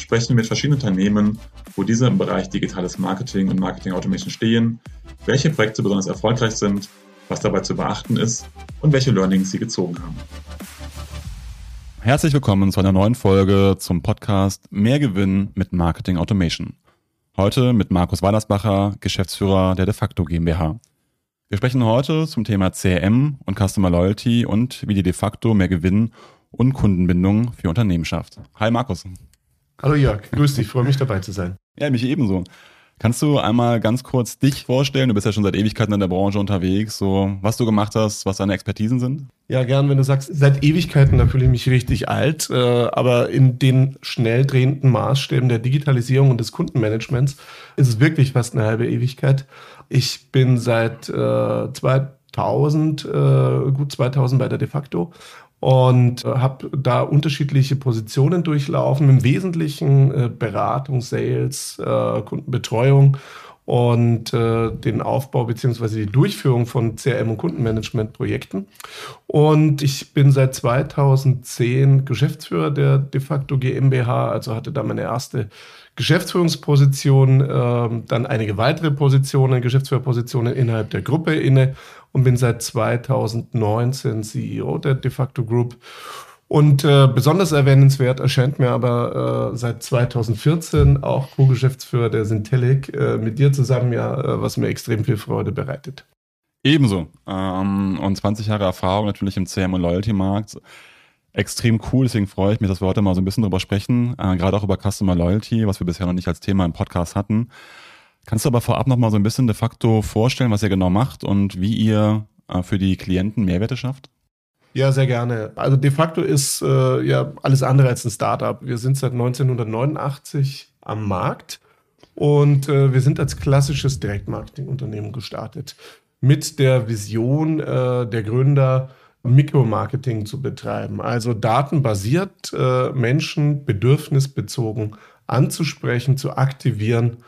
sprechen wir mit verschiedenen Unternehmen, wo diese im Bereich digitales Marketing und Marketing Automation stehen, welche Projekte besonders erfolgreich sind, was dabei zu beachten ist und welche Learnings sie gezogen haben. Herzlich willkommen zu einer neuen Folge zum Podcast Mehr Gewinn mit Marketing Automation. Heute mit Markus Wallersbacher, Geschäftsführer der De facto GmbH. Wir sprechen heute zum Thema CRM und Customer Loyalty und wie die De facto mehr Gewinn und Kundenbindung für Unternehmen schafft. Hi Markus. Hallo Jörg, grüß dich, freue mich dabei zu sein. Ja, mich ebenso. Kannst du einmal ganz kurz dich vorstellen? Du bist ja schon seit Ewigkeiten in der Branche unterwegs, so was du gemacht hast, was deine Expertisen sind? Ja, gern, wenn du sagst, seit Ewigkeiten, da fühle ich mich richtig alt, äh, aber in den schnell drehenden Maßstäben der Digitalisierung und des Kundenmanagements ist es wirklich fast eine halbe Ewigkeit. Ich bin seit äh, 2000, äh, gut 2000 bei der De facto und äh, habe da unterschiedliche Positionen durchlaufen, im Wesentlichen äh, Beratung, Sales, äh, Kundenbetreuung und äh, den Aufbau beziehungsweise die Durchführung von CRM- und Kundenmanagement-Projekten. Und ich bin seit 2010 Geschäftsführer der De facto GmbH, also hatte da meine erste Geschäftsführungsposition, äh, dann einige weitere Positionen, Geschäftsführerpositionen innerhalb der Gruppe inne und bin seit 2019 CEO der De facto Group. Und äh, besonders erwähnenswert erscheint mir aber äh, seit 2014 auch Co-Geschäftsführer der Syntellic äh, mit dir zusammen ja, äh, was mir extrem viel Freude bereitet. Ebenso. Ähm, und 20 Jahre Erfahrung natürlich im CM- und Loyalty-Markt. Extrem cool, deswegen freue ich mich, dass wir heute mal so ein bisschen drüber sprechen, äh, gerade auch über Customer Loyalty, was wir bisher noch nicht als Thema im Podcast hatten. Kannst du aber vorab noch mal so ein bisschen de facto vorstellen, was ihr genau macht und wie ihr äh, für die Klienten Mehrwerte schafft? Ja, sehr gerne. Also de facto ist äh, ja alles andere als ein Startup. Wir sind seit 1989 am Markt und äh, wir sind als klassisches Direktmarketing-Unternehmen gestartet. Mit der Vision äh, der Gründer, Mikromarketing zu betreiben. Also datenbasiert äh, Menschen bedürfnisbezogen anzusprechen, zu aktivieren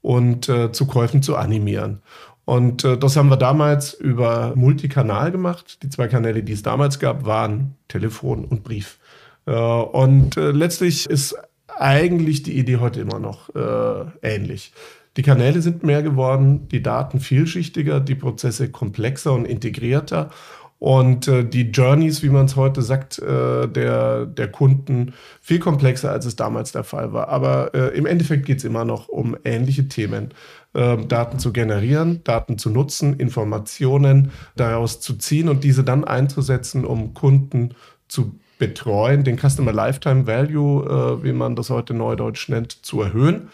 und äh, zu Käufen zu animieren. Und äh, das haben wir damals über Multikanal gemacht. Die zwei Kanäle, die es damals gab, waren Telefon und Brief. Äh, und äh, letztlich ist eigentlich die Idee heute immer noch äh, ähnlich. Die Kanäle sind mehr geworden, die Daten vielschichtiger, die Prozesse komplexer und integrierter und äh, die Journeys, wie man es heute sagt, äh, der, der Kunden viel komplexer, als es damals der Fall war. Aber äh, im Endeffekt geht es immer noch um ähnliche Themen. Ähm, Daten zu generieren, Daten zu nutzen, Informationen daraus zu ziehen und diese dann einzusetzen, um Kunden zu betreuen, den Customer Lifetime Value, äh, wie man das heute neudeutsch nennt, zu erhöhen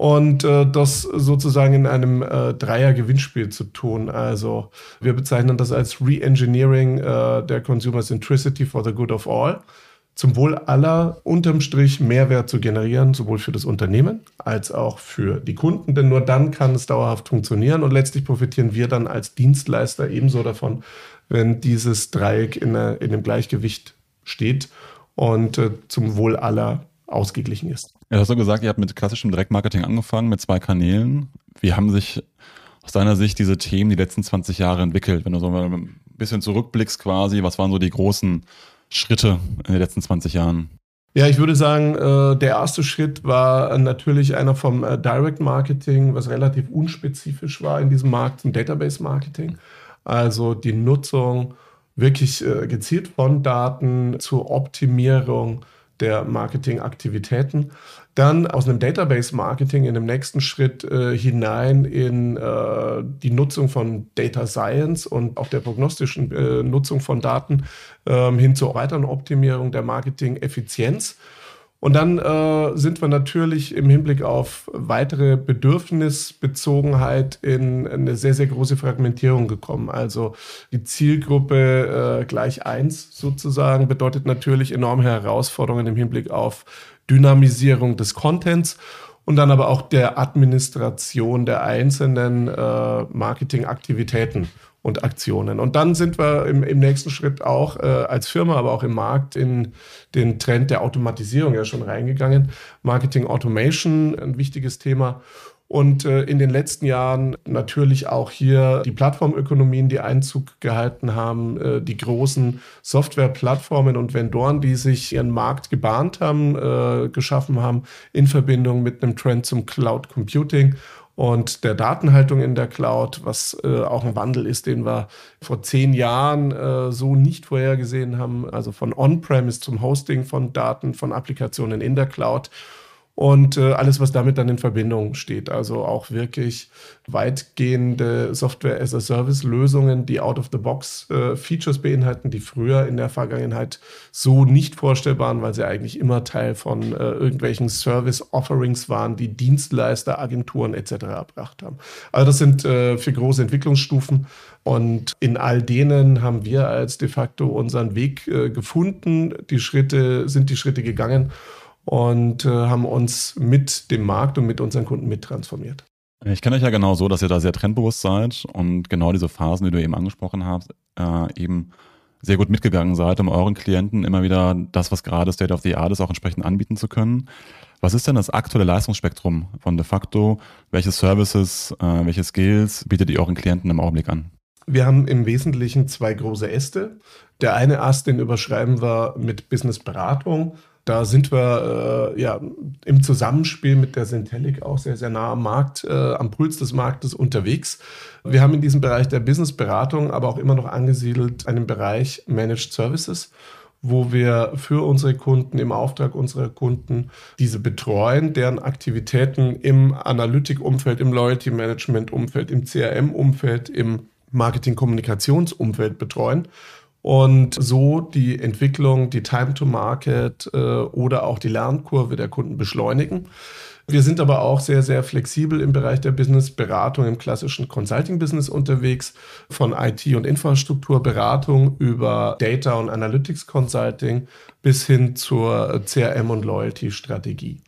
und äh, das sozusagen in einem äh, Dreier-Gewinnspiel zu tun. Also wir bezeichnen das als Re-Engineering äh, der Consumer Centricity for the Good of All. Zum Wohl aller unterm Strich Mehrwert zu generieren, sowohl für das Unternehmen als auch für die Kunden, denn nur dann kann es dauerhaft funktionieren und letztlich profitieren wir dann als Dienstleister ebenso davon, wenn dieses Dreieck in, in einem Gleichgewicht steht und äh, zum Wohl aller ausgeglichen ist. Ja, du hast so gesagt, ihr habt mit klassischem Direktmarketing angefangen, mit zwei Kanälen. Wie haben sich aus deiner Sicht diese Themen die letzten 20 Jahre entwickelt? Wenn du so ein bisschen zurückblickst quasi, was waren so die großen Schritte in den letzten 20 Jahren? Ja, ich würde sagen, äh, der erste Schritt war natürlich einer vom äh, Direct Marketing, was relativ unspezifisch war in diesem Markt, zum Database Marketing. Also die Nutzung wirklich äh, gezielt von Daten zur Optimierung der Marketingaktivitäten. Dann aus einem Database-Marketing in dem nächsten Schritt äh, hinein in äh, die Nutzung von Data Science und auch der prognostischen äh, Nutzung von Daten ähm, hin zur weiteren Optimierung der Marketing-Effizienz. Und dann äh, sind wir natürlich im Hinblick auf weitere Bedürfnisbezogenheit in eine sehr, sehr große Fragmentierung gekommen. Also die Zielgruppe äh, gleich eins sozusagen bedeutet natürlich enorme Herausforderungen im Hinblick auf Dynamisierung des Contents und dann aber auch der Administration der einzelnen äh, Marketingaktivitäten und Aktionen. Und dann sind wir im, im nächsten Schritt auch äh, als Firma, aber auch im Markt in den Trend der Automatisierung ja schon reingegangen. Marketing Automation, ein wichtiges Thema. Und äh, in den letzten Jahren natürlich auch hier die Plattformökonomien, die Einzug gehalten haben, äh, die großen Softwareplattformen und Vendoren, die sich ihren Markt gebahnt haben, äh, geschaffen haben, in Verbindung mit einem Trend zum Cloud Computing und der Datenhaltung in der Cloud, was äh, auch ein Wandel ist, den wir vor zehn Jahren äh, so nicht vorhergesehen haben. Also von On-Premise zum Hosting von Daten, von Applikationen in der Cloud und äh, alles, was damit dann in Verbindung steht. Also auch wirklich weitgehende Software-as-a-Service-Lösungen, die out-of-the-box äh, Features beinhalten, die früher in der Vergangenheit so nicht vorstellbar waren, weil sie eigentlich immer Teil von äh, irgendwelchen Service-Offerings waren, die Dienstleister, Agenturen etc. erbracht haben. Also das sind äh, für große Entwicklungsstufen. Und in all denen haben wir als de facto unseren Weg äh, gefunden. Die Schritte sind die Schritte gegangen und äh, haben uns mit dem Markt und mit unseren Kunden mittransformiert. Ich kenne euch ja genau so, dass ihr da sehr trendbewusst seid und genau diese Phasen, die du eben angesprochen hast, äh, eben sehr gut mitgegangen seid, um euren Klienten immer wieder das, was gerade State of the Art ist, auch entsprechend anbieten zu können. Was ist denn das aktuelle Leistungsspektrum von de facto? Welche Services, äh, welche Skills bietet ihr euren Klienten im Augenblick an? Wir haben im Wesentlichen zwei große Äste. Der eine Ast, den überschreiben wir mit Businessberatung da sind wir äh, ja im Zusammenspiel mit der Syntelic auch sehr, sehr nah am Markt, äh, am Puls des Marktes unterwegs. Wir haben in diesem Bereich der Businessberatung aber auch immer noch angesiedelt einen Bereich Managed Services wo wir für unsere Kunden, im Auftrag unserer Kunden diese betreuen, deren Aktivitäten im Analytik-Umfeld, im Loyalty-Management-Umfeld, im CRM-Umfeld, im Marketing-Kommunikationsumfeld betreuen und so die Entwicklung, die Time to Market äh, oder auch die Lernkurve der Kunden beschleunigen. Wir sind aber auch sehr, sehr flexibel im Bereich der Businessberatung im klassischen Consulting-Business unterwegs, von IT- und Infrastrukturberatung über Data- und Analytics-Consulting bis hin zur CRM- und Loyalty-Strategie.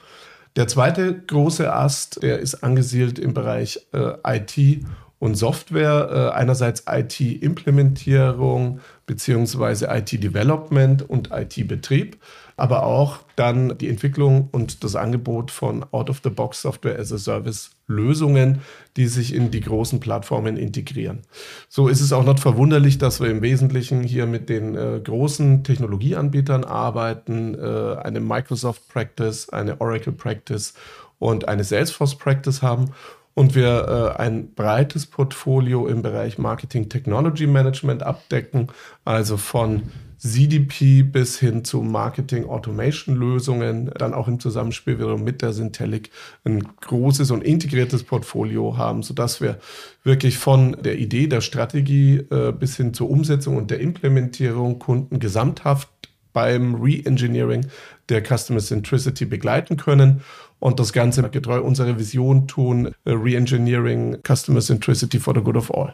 Der zweite große Ast, der ist angesiedelt im Bereich äh, IT und Software. Äh, einerseits IT-Implementierung beziehungsweise IT-Development und IT-Betrieb, aber auch dann die Entwicklung und das Angebot von Out-of-the-Box Software as a Service Lösungen, die sich in die großen Plattformen integrieren. So ist es auch nicht verwunderlich, dass wir im Wesentlichen hier mit den äh, großen Technologieanbietern arbeiten, äh, eine Microsoft Practice, eine Oracle Practice und eine Salesforce Practice haben und wir äh, ein breites Portfolio im Bereich Marketing Technology Management abdecken, also von CDP bis hin zu Marketing Automation Lösungen, dann auch im Zusammenspiel wiederum mit der Syntelic ein großes und integriertes Portfolio haben, sodass wir wirklich von der Idee der Strategie äh, bis hin zur Umsetzung und der Implementierung Kunden gesamthaft beim Re-Engineering der Customer Centricity begleiten können und das Ganze getreu unserer Vision tun, äh, Re-Engineering Customer Centricity for the Good of All.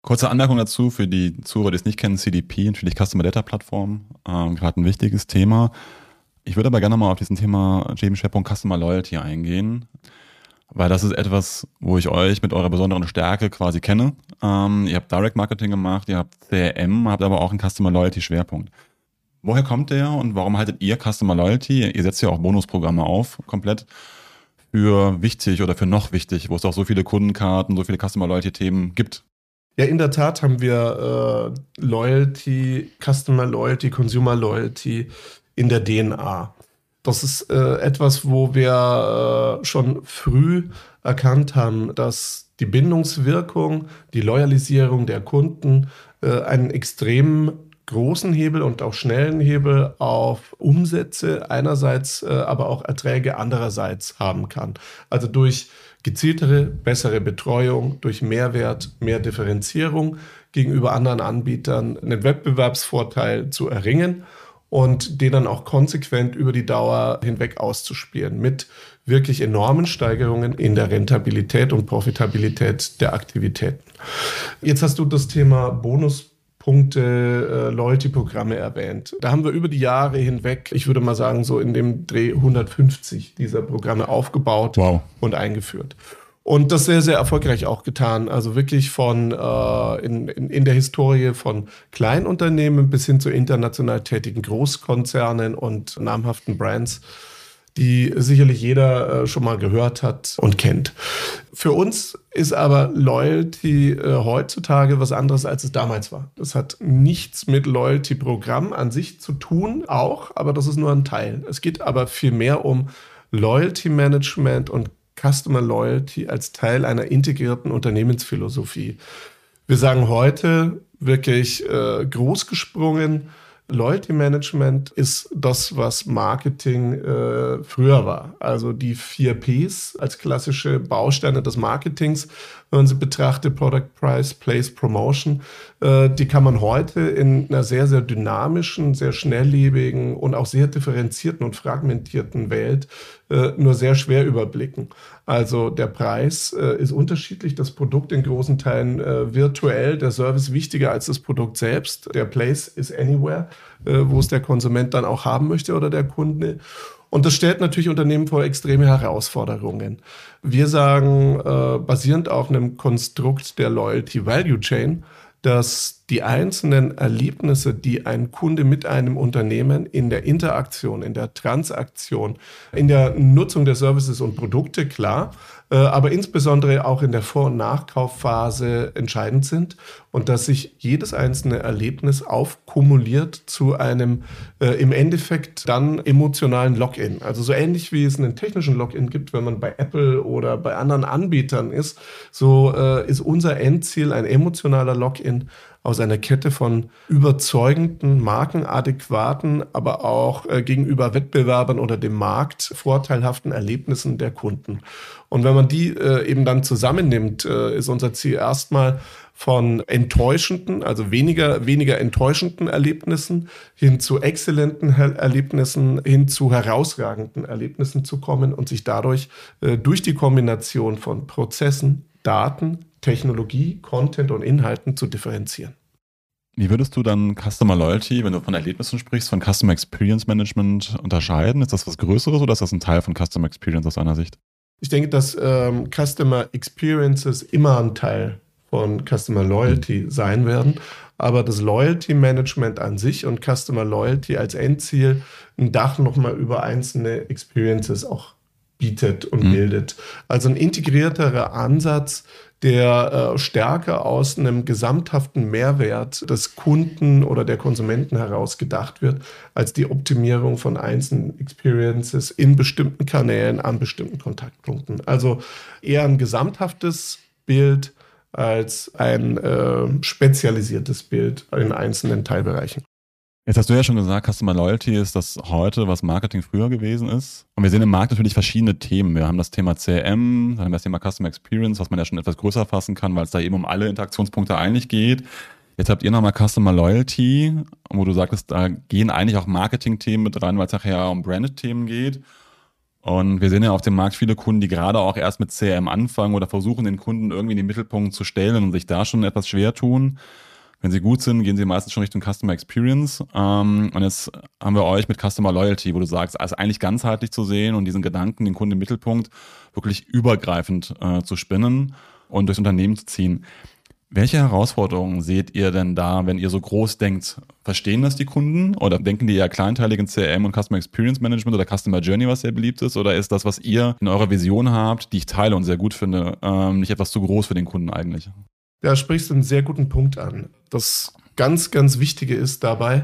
Kurze Anmerkung dazu für die Zuhörer, die es nicht kennen, CDP, natürlich Customer Data Plattform, ähm, gerade ein wichtiges Thema. Ich würde aber gerne mal auf diesen Thema Schwerpunkt Customer Loyalty eingehen, weil das ist etwas, wo ich euch mit eurer besonderen Stärke quasi kenne. Ähm, ihr habt Direct Marketing gemacht, ihr habt CRM, habt aber auch einen Customer Loyalty Schwerpunkt. Woher kommt der und warum haltet ihr Customer Loyalty? Ihr setzt ja auch Bonusprogramme auf, komplett für wichtig oder für noch wichtig, wo es auch so viele Kundenkarten, so viele Customer Loyalty Themen gibt. Ja, in der Tat haben wir äh, Loyalty, Customer Loyalty, Consumer Loyalty in der DNA. Das ist äh, etwas, wo wir äh, schon früh erkannt haben, dass die Bindungswirkung, die Loyalisierung der Kunden äh, einen extrem großen Hebel und auch schnellen Hebel auf Umsätze einerseits, äh, aber auch Erträge andererseits haben kann. Also durch gezieltere, bessere Betreuung, durch Mehrwert, mehr Differenzierung gegenüber anderen Anbietern einen Wettbewerbsvorteil zu erringen und den dann auch konsequent über die Dauer hinweg auszuspielen mit wirklich enormen Steigerungen in der Rentabilität und Profitabilität der Aktivitäten. Jetzt hast du das Thema Bonus Punkte, äh, Loyalty-Programme erwähnt. Da haben wir über die Jahre hinweg, ich würde mal sagen, so in dem Dreh 150 dieser Programme aufgebaut wow. und eingeführt. Und das sehr, sehr erfolgreich auch getan. Also wirklich von äh, in, in, in der Historie von Kleinunternehmen bis hin zu international tätigen Großkonzernen und namhaften Brands die sicherlich jeder äh, schon mal gehört hat und kennt. Für uns ist aber Loyalty äh, heutzutage was anderes, als es damals war. Das hat nichts mit Loyalty-Programm an sich zu tun, auch, aber das ist nur ein Teil. Es geht aber vielmehr um Loyalty-Management und Customer Loyalty als Teil einer integrierten Unternehmensphilosophie. Wir sagen heute wirklich äh, groß gesprungen, Loyalty Management ist das, was Marketing äh, früher war. Also die vier Ps als klassische Bausteine des Marketings, wenn man sie betrachtet, Product Price, Place, Promotion, äh, die kann man heute in einer sehr, sehr dynamischen, sehr schnelllebigen und auch sehr differenzierten und fragmentierten Welt äh, nur sehr schwer überblicken. Also der Preis äh, ist unterschiedlich, das Produkt in großen Teilen äh, virtuell, der Service wichtiger als das Produkt selbst. Der Place is anywhere, äh, wo es der Konsument dann auch haben möchte oder der Kunde. Und das stellt natürlich Unternehmen vor extreme Herausforderungen. Wir sagen, äh, basierend auf einem Konstrukt der Loyalty Value Chain, dass die einzelnen Erlebnisse, die ein Kunde mit einem Unternehmen in der Interaktion, in der Transaktion, in der Nutzung der Services und Produkte, klar, aber insbesondere auch in der Vor- und Nachkaufphase entscheidend sind und dass sich jedes einzelne Erlebnis aufkumuliert zu einem äh, im Endeffekt dann emotionalen Login. Also so ähnlich wie es einen technischen Login gibt, wenn man bei Apple oder bei anderen Anbietern ist, so äh, ist unser Endziel ein emotionaler Login aus einer Kette von überzeugenden, markenadäquaten, aber auch äh, gegenüber Wettbewerbern oder dem Markt vorteilhaften Erlebnissen der Kunden. Und wenn man die äh, eben dann zusammennimmt, äh, ist unser Ziel erstmal von enttäuschenden, also weniger, weniger enttäuschenden Erlebnissen hin zu exzellenten Erlebnissen, hin zu herausragenden Erlebnissen zu kommen und sich dadurch äh, durch die Kombination von Prozessen, Daten, Technologie, Content und Inhalten zu differenzieren. Wie würdest du dann Customer Loyalty, wenn du von Erlebnissen sprichst, von Customer Experience Management unterscheiden? Ist das was Größeres oder ist das ein Teil von Customer Experience aus deiner Sicht? Ich denke, dass ähm, Customer Experiences immer ein Teil von Customer Loyalty mhm. sein werden. Aber das Loyalty Management an sich und Customer Loyalty als Endziel ein Dach nochmal über einzelne Experiences auch bietet und mhm. bildet. Also ein integrierterer Ansatz, der äh, stärker aus einem gesamthaften Mehrwert des Kunden oder der Konsumenten heraus gedacht wird, als die Optimierung von einzelnen Experiences in bestimmten Kanälen an bestimmten Kontaktpunkten. Also eher ein gesamthaftes Bild als ein äh, spezialisiertes Bild in einzelnen Teilbereichen. Jetzt hast du ja schon gesagt, Customer Loyalty ist das heute, was Marketing früher gewesen ist. Und wir sehen im Markt natürlich verschiedene Themen. Wir haben das Thema CRM, dann haben wir das Thema Customer Experience, was man ja schon etwas größer fassen kann, weil es da eben um alle Interaktionspunkte eigentlich geht. Jetzt habt ihr nochmal Customer Loyalty, wo du sagtest, da gehen eigentlich auch Marketing-Themen mit rein, weil es nachher um Branded-Themen geht. Und wir sehen ja auf dem Markt viele Kunden, die gerade auch erst mit CRM anfangen oder versuchen, den Kunden irgendwie in den Mittelpunkt zu stellen und sich da schon etwas schwer tun. Wenn sie gut sind, gehen sie meistens schon Richtung Customer Experience. Ähm, und jetzt haben wir euch mit Customer Loyalty, wo du sagst, also eigentlich ganzheitlich zu sehen und diesen Gedanken, den Kunden im Mittelpunkt wirklich übergreifend äh, zu spinnen und durchs Unternehmen zu ziehen. Welche Herausforderungen seht ihr denn da, wenn ihr so groß denkt? Verstehen das die Kunden oder denken die eher kleinteilig in CRM und Customer Experience Management oder Customer Journey, was sehr beliebt ist? Oder ist das, was ihr in eurer Vision habt, die ich teile und sehr gut finde, ähm, nicht etwas zu groß für den Kunden eigentlich? Da sprichst du einen sehr guten Punkt an. Das ganz, ganz Wichtige ist dabei,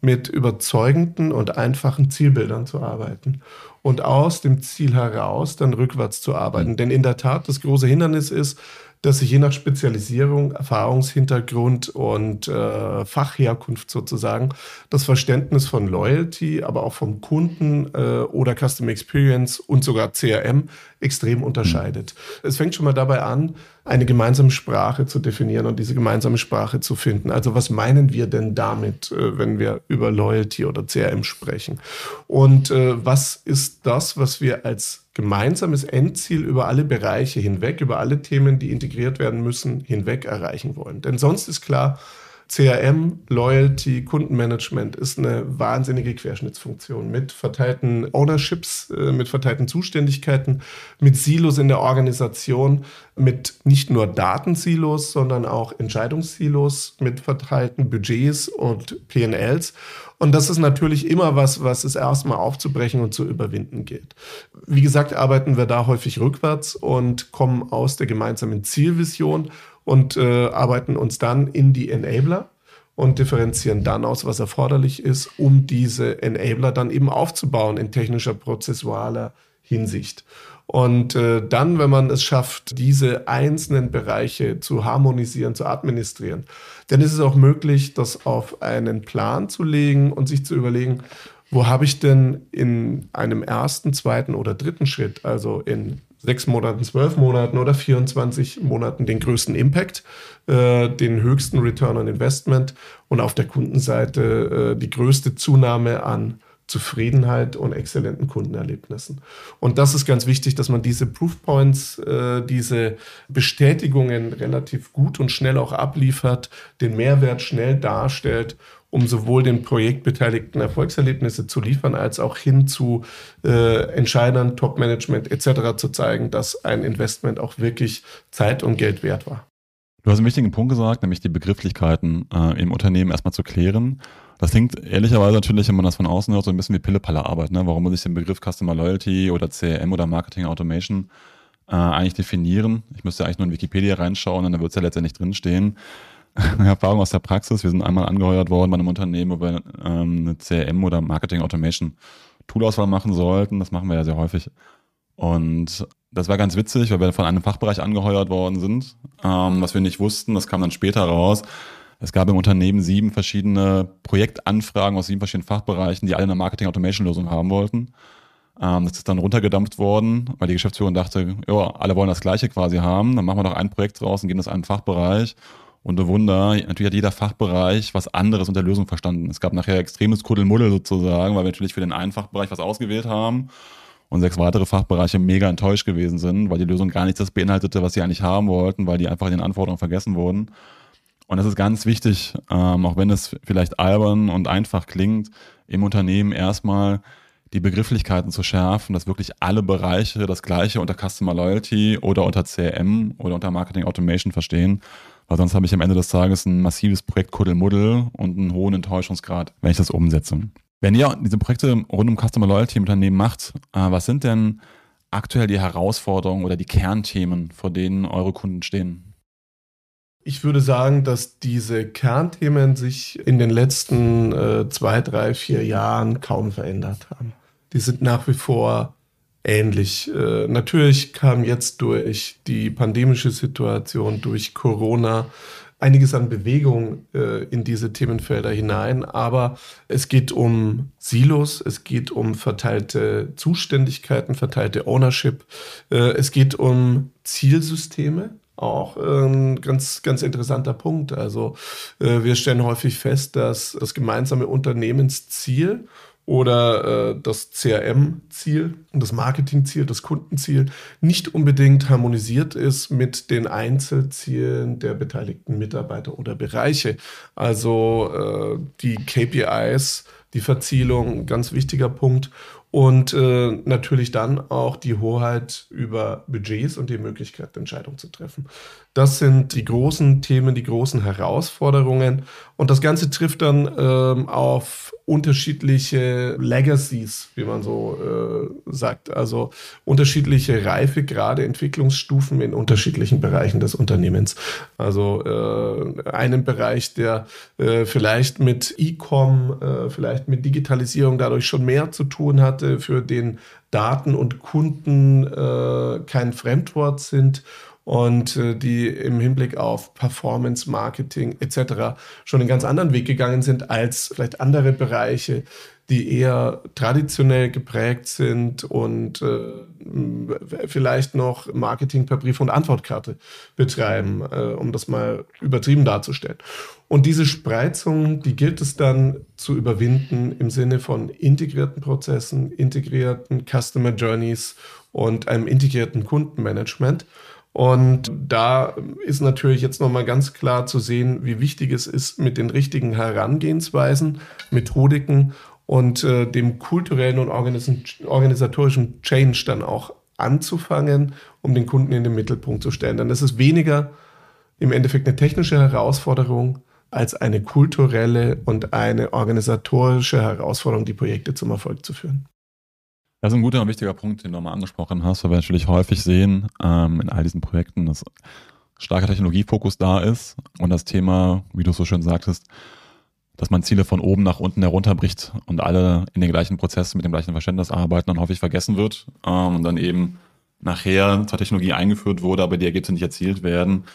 mit überzeugenden und einfachen Zielbildern zu arbeiten und aus dem Ziel heraus dann rückwärts zu arbeiten. Mhm. Denn in der Tat, das große Hindernis ist, dass sich je nach Spezialisierung, Erfahrungshintergrund und äh, Fachherkunft sozusagen das Verständnis von Loyalty, aber auch vom Kunden äh, oder Custom Experience und sogar CRM extrem unterscheidet. Mhm. Es fängt schon mal dabei an, eine gemeinsame Sprache zu definieren und diese gemeinsame Sprache zu finden. Also was meinen wir denn damit, äh, wenn wir über Loyalty oder CRM sprechen? Und äh, was ist das, was wir als gemeinsames Endziel über alle Bereiche hinweg, über alle Themen, die integriert werden müssen, hinweg erreichen wollen? Denn sonst ist klar, CRM, Loyalty, Kundenmanagement ist eine wahnsinnige Querschnittsfunktion mit verteilten Ownerships, äh, mit verteilten Zuständigkeiten, mit Silos in der Organisation, mit nicht nur Datensilos, sondern auch Entscheidungssilos, mit verteilten Budgets und PNLs. Und das ist natürlich immer was, was es erstmal aufzubrechen und zu überwinden gilt. Wie gesagt, arbeiten wir da häufig rückwärts und kommen aus der gemeinsamen Zielvision und äh, arbeiten uns dann in die Enabler und differenzieren dann aus, was erforderlich ist, um diese Enabler dann eben aufzubauen in technischer, prozessualer Hinsicht. Und äh, dann, wenn man es schafft, diese einzelnen Bereiche zu harmonisieren, zu administrieren, dann ist es auch möglich, das auf einen Plan zu legen und sich zu überlegen, wo habe ich denn in einem ersten, zweiten oder dritten Schritt, also in sechs Monaten, zwölf Monaten oder 24 Monaten den größten Impact, äh, den höchsten Return on Investment und auf der Kundenseite äh, die größte Zunahme an Zufriedenheit und exzellenten Kundenerlebnissen. Und das ist ganz wichtig, dass man diese Proof Points, äh, diese Bestätigungen relativ gut und schnell auch abliefert, den Mehrwert schnell darstellt um sowohl den Projektbeteiligten Erfolgserlebnisse zu liefern, als auch hin zu äh, Entscheidern, Top-Management etc. zu zeigen, dass ein Investment auch wirklich Zeit und Geld wert war. Du hast einen wichtigen Punkt gesagt, nämlich die Begrifflichkeiten äh, im Unternehmen erstmal zu klären. Das klingt ehrlicherweise natürlich, wenn man das von außen hört, so ein bisschen wie Pille-Palle-Arbeit. Ne? Warum muss ich den Begriff Customer Loyalty oder CRM oder Marketing Automation äh, eigentlich definieren? Ich müsste eigentlich nur in Wikipedia reinschauen und dann wird es ja letztendlich drinstehen. Erfahrung aus der Praxis. Wir sind einmal angeheuert worden bei einem Unternehmen, wo wir ähm, eine CRM oder Marketing Automation Toolauswahl machen sollten. Das machen wir ja sehr häufig. Und das war ganz witzig, weil wir von einem Fachbereich angeheuert worden sind, ähm, was wir nicht wussten. Das kam dann später raus. Es gab im Unternehmen sieben verschiedene Projektanfragen aus sieben verschiedenen Fachbereichen, die alle eine Marketing Automation Lösung haben wollten. Ähm, das ist dann runtergedampft worden, weil die Geschäftsführung dachte, ja, alle wollen das Gleiche quasi haben. Dann machen wir doch ein Projekt draus und gehen das an einen Fachbereich. Und du Wunder, natürlich hat jeder Fachbereich was anderes unter Lösung verstanden. Es gab nachher extremes Kuddelmuddel sozusagen, weil wir natürlich für den einen Fachbereich was ausgewählt haben und sechs weitere Fachbereiche mega enttäuscht gewesen sind, weil die Lösung gar nichts das beinhaltete, was sie eigentlich haben wollten, weil die einfach in den Anforderungen vergessen wurden. Und das ist ganz wichtig, ähm, auch wenn es vielleicht albern und einfach klingt, im Unternehmen erstmal die Begrifflichkeiten zu schärfen, dass wirklich alle Bereiche das gleiche unter Customer Loyalty oder unter CRM oder unter Marketing Automation verstehen weil sonst habe ich am Ende des Tages ein massives Projekt Kuddelmuddel und einen hohen Enttäuschungsgrad, wenn ich das umsetze. Wenn ihr diese Projekte rund um Customer Loyalty im Unternehmen macht, äh, was sind denn aktuell die Herausforderungen oder die Kernthemen, vor denen eure Kunden stehen? Ich würde sagen, dass diese Kernthemen sich in den letzten äh, zwei, drei, vier Jahren kaum verändert haben. Die sind nach wie vor ähnlich. Äh, natürlich kam jetzt durch die pandemische Situation, durch Corona, einiges an Bewegung äh, in diese Themenfelder hinein, aber es geht um Silos, es geht um verteilte Zuständigkeiten, verteilte Ownership, äh, es geht um Zielsysteme. Auch ein ganz, ganz interessanter Punkt. Also wir stellen häufig fest, dass das gemeinsame Unternehmensziel oder äh, das CRM-Ziel und das Marketing-Ziel, das Kundenziel nicht unbedingt harmonisiert ist mit den Einzelzielen der beteiligten Mitarbeiter oder Bereiche. Also äh, die KPIs, die Verzielung, ganz wichtiger Punkt. Und äh, natürlich dann auch die Hoheit über Budgets und die Möglichkeit, Entscheidungen zu treffen. Das sind die großen Themen, die großen Herausforderungen. Und das Ganze trifft dann ähm, auf unterschiedliche Legacies, wie man so äh, sagt. Also unterschiedliche Reifegrade, Entwicklungsstufen in unterschiedlichen Bereichen des Unternehmens. Also äh, einen Bereich, der äh, vielleicht mit E-Com, äh, vielleicht mit Digitalisierung dadurch schon mehr zu tun hatte, für den Daten und Kunden äh, kein Fremdwort sind und äh, die im Hinblick auf Performance Marketing etc. schon einen ganz anderen Weg gegangen sind als vielleicht andere Bereiche, die eher traditionell geprägt sind und äh, vielleicht noch Marketing per Brief- und Antwortkarte betreiben, äh, um das mal übertrieben darzustellen. Und diese Spreizung, die gilt es dann zu überwinden im Sinne von integrierten Prozessen, integrierten Customer Journeys und einem integrierten Kundenmanagement. Und da ist natürlich jetzt nochmal ganz klar zu sehen, wie wichtig es ist, mit den richtigen Herangehensweisen, Methodiken und äh, dem kulturellen und organisatorischen Change dann auch anzufangen, um den Kunden in den Mittelpunkt zu stellen. Dann ist es weniger im Endeffekt eine technische Herausforderung als eine kulturelle und eine organisatorische Herausforderung, die Projekte zum Erfolg zu führen. Das ist ein guter und wichtiger Punkt, den du mal angesprochen hast, weil wir natürlich häufig sehen ähm, in all diesen Projekten, dass starker Technologiefokus da ist und das Thema, wie du so schön sagtest, dass man Ziele von oben nach unten herunterbricht und alle in den gleichen Prozessen mit dem gleichen Verständnis arbeiten und häufig vergessen wird ähm, und dann eben nachher zur Technologie eingeführt wurde, aber die Ergebnisse nicht erzielt werden.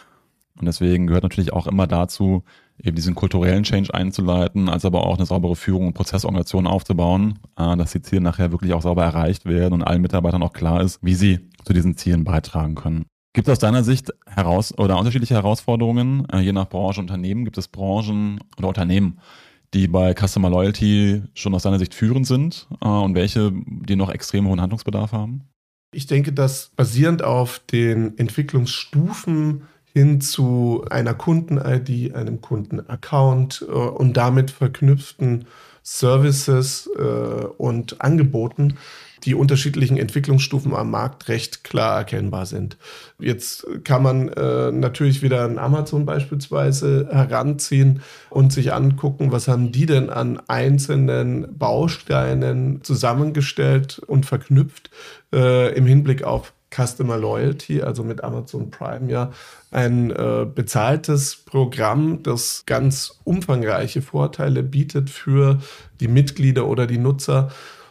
Und deswegen gehört natürlich auch immer dazu, eben diesen kulturellen Change einzuleiten, als aber auch eine saubere Führung und Prozessorganisation aufzubauen, äh, dass die Ziele nachher wirklich auch sauber erreicht werden und allen Mitarbeitern auch klar ist, wie sie zu diesen Zielen beitragen können. Gibt es aus deiner Sicht heraus oder unterschiedliche Herausforderungen, äh, je nach Branche, Unternehmen? Gibt es Branchen oder Unternehmen, die bei Customer Loyalty schon aus deiner Sicht führend sind äh, und welche, die noch extrem hohen Handlungsbedarf haben? Ich denke, dass basierend auf den Entwicklungsstufen hin zu einer Kunden-ID, einem Kunden-Account äh, und damit verknüpften Services äh, und Angeboten die unterschiedlichen Entwicklungsstufen am Markt recht klar erkennbar sind. Jetzt kann man äh, natürlich wieder ein Amazon beispielsweise heranziehen und sich angucken, was haben die denn an einzelnen Bausteinen zusammengestellt und verknüpft äh, im Hinblick auf Customer Loyalty, also mit Amazon Prime ja ein äh, bezahltes Programm, das ganz umfangreiche Vorteile bietet für die Mitglieder oder die Nutzer.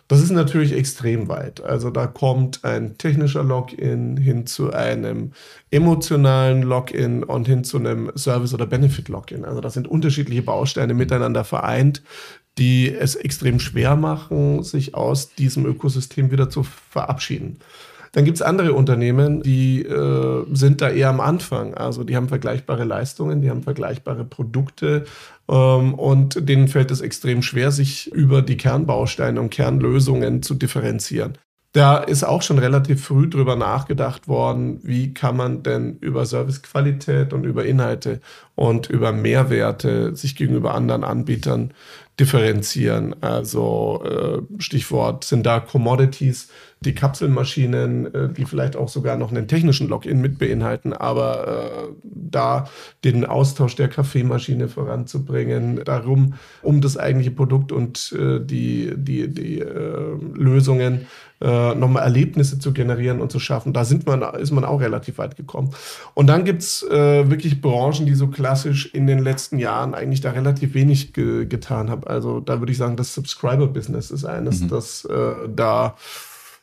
Das ist natürlich extrem weit. Also da kommt ein technischer Login hin zu einem emotionalen Login und hin zu einem Service- oder Benefit-Login. Also das sind unterschiedliche Bausteine miteinander vereint, die es extrem schwer machen, sich aus diesem Ökosystem wieder zu verabschieden. Dann gibt es andere Unternehmen, die äh, sind da eher am Anfang. Also die haben vergleichbare Leistungen, die haben vergleichbare Produkte ähm, und denen fällt es extrem schwer, sich über die Kernbausteine und Kernlösungen zu differenzieren. Da ist auch schon relativ früh drüber nachgedacht worden, wie kann man denn über Servicequalität und über Inhalte und über Mehrwerte sich gegenüber anderen Anbietern differenzieren. Also äh, Stichwort sind da Commodities, die Kapselmaschinen, äh, die vielleicht auch sogar noch einen technischen Login mit beinhalten, aber äh, da den Austausch der Kaffeemaschine voranzubringen, darum, um das eigentliche Produkt und äh, die, die, die äh, Lösungen äh, nochmal Erlebnisse zu generieren und zu schaffen. Da sind man, ist man auch relativ weit gekommen. Und dann gibt's äh, wirklich Branchen, die so klassisch in den letzten Jahren eigentlich da relativ wenig ge getan haben. Also da würde ich sagen, das Subscriber-Business ist eines, mhm. das äh, da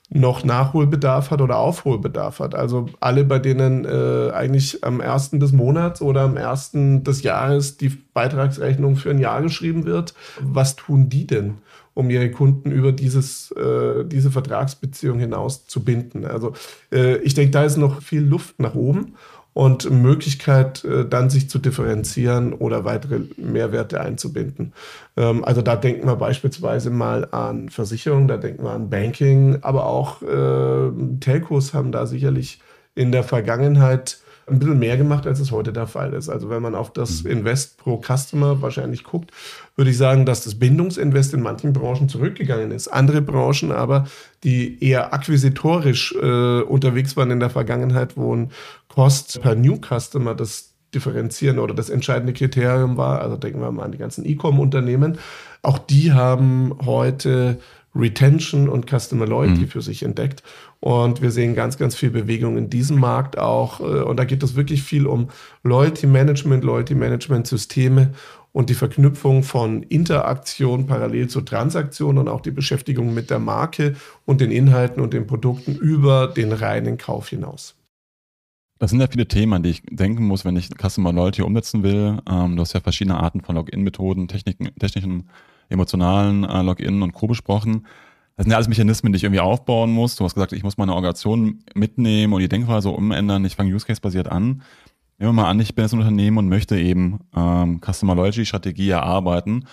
noch Nachholbedarf hat oder Aufholbedarf hat. Also alle, bei denen äh, eigentlich am ersten des Monats oder am ersten des Jahres die Beitragsrechnung für ein Jahr geschrieben wird, was tun die denn? um ihre Kunden über dieses, äh, diese Vertragsbeziehung hinaus zu binden. Also äh, ich denke, da ist noch viel Luft nach oben und Möglichkeit, äh, dann sich zu differenzieren oder weitere Mehrwerte einzubinden. Ähm, also da denken wir beispielsweise mal an Versicherung, da denken wir an Banking, aber auch äh, Telcos haben da sicherlich in der Vergangenheit ein bisschen mehr gemacht, als es heute der Fall ist. Also wenn man auf das mhm. Invest pro Customer wahrscheinlich guckt, würde ich sagen, dass das Bindungsinvest in manchen Branchen zurückgegangen ist. Andere Branchen aber, die eher akquisitorisch äh, unterwegs waren in der Vergangenheit, wo ein Cost per New Customer das differenzieren oder das entscheidende Kriterium war, also denken wir mal an die ganzen E-Com-Unternehmen, auch die haben heute Retention und Customer Loyalty mhm. für sich entdeckt. Und wir sehen ganz, ganz viel Bewegung in diesem Markt auch. Äh, und da geht es wirklich viel um Loyalty Management, Loyalty Management Systeme und die Verknüpfung von Interaktion parallel zur Transaktion und auch die Beschäftigung mit der Marke und den Inhalten und den Produkten über den reinen Kauf hinaus. Das sind ja viele Themen, an die ich denken muss, wenn ich Customer Loyalty umsetzen will. Ähm, du hast ja verschiedene Arten von Login-Methoden, Techniken, technischen emotionalen äh, Login und Co. besprochen. Das sind ja alles Mechanismen, die ich irgendwie aufbauen muss. Du hast gesagt, ich muss meine Organisation mitnehmen und die Denkweise umändern. Ich fange Use Case basiert an. Nehmen wir mal an, ich bin jetzt ein Unternehmen und möchte eben ähm, Customer Loyalty Strategie erarbeiten.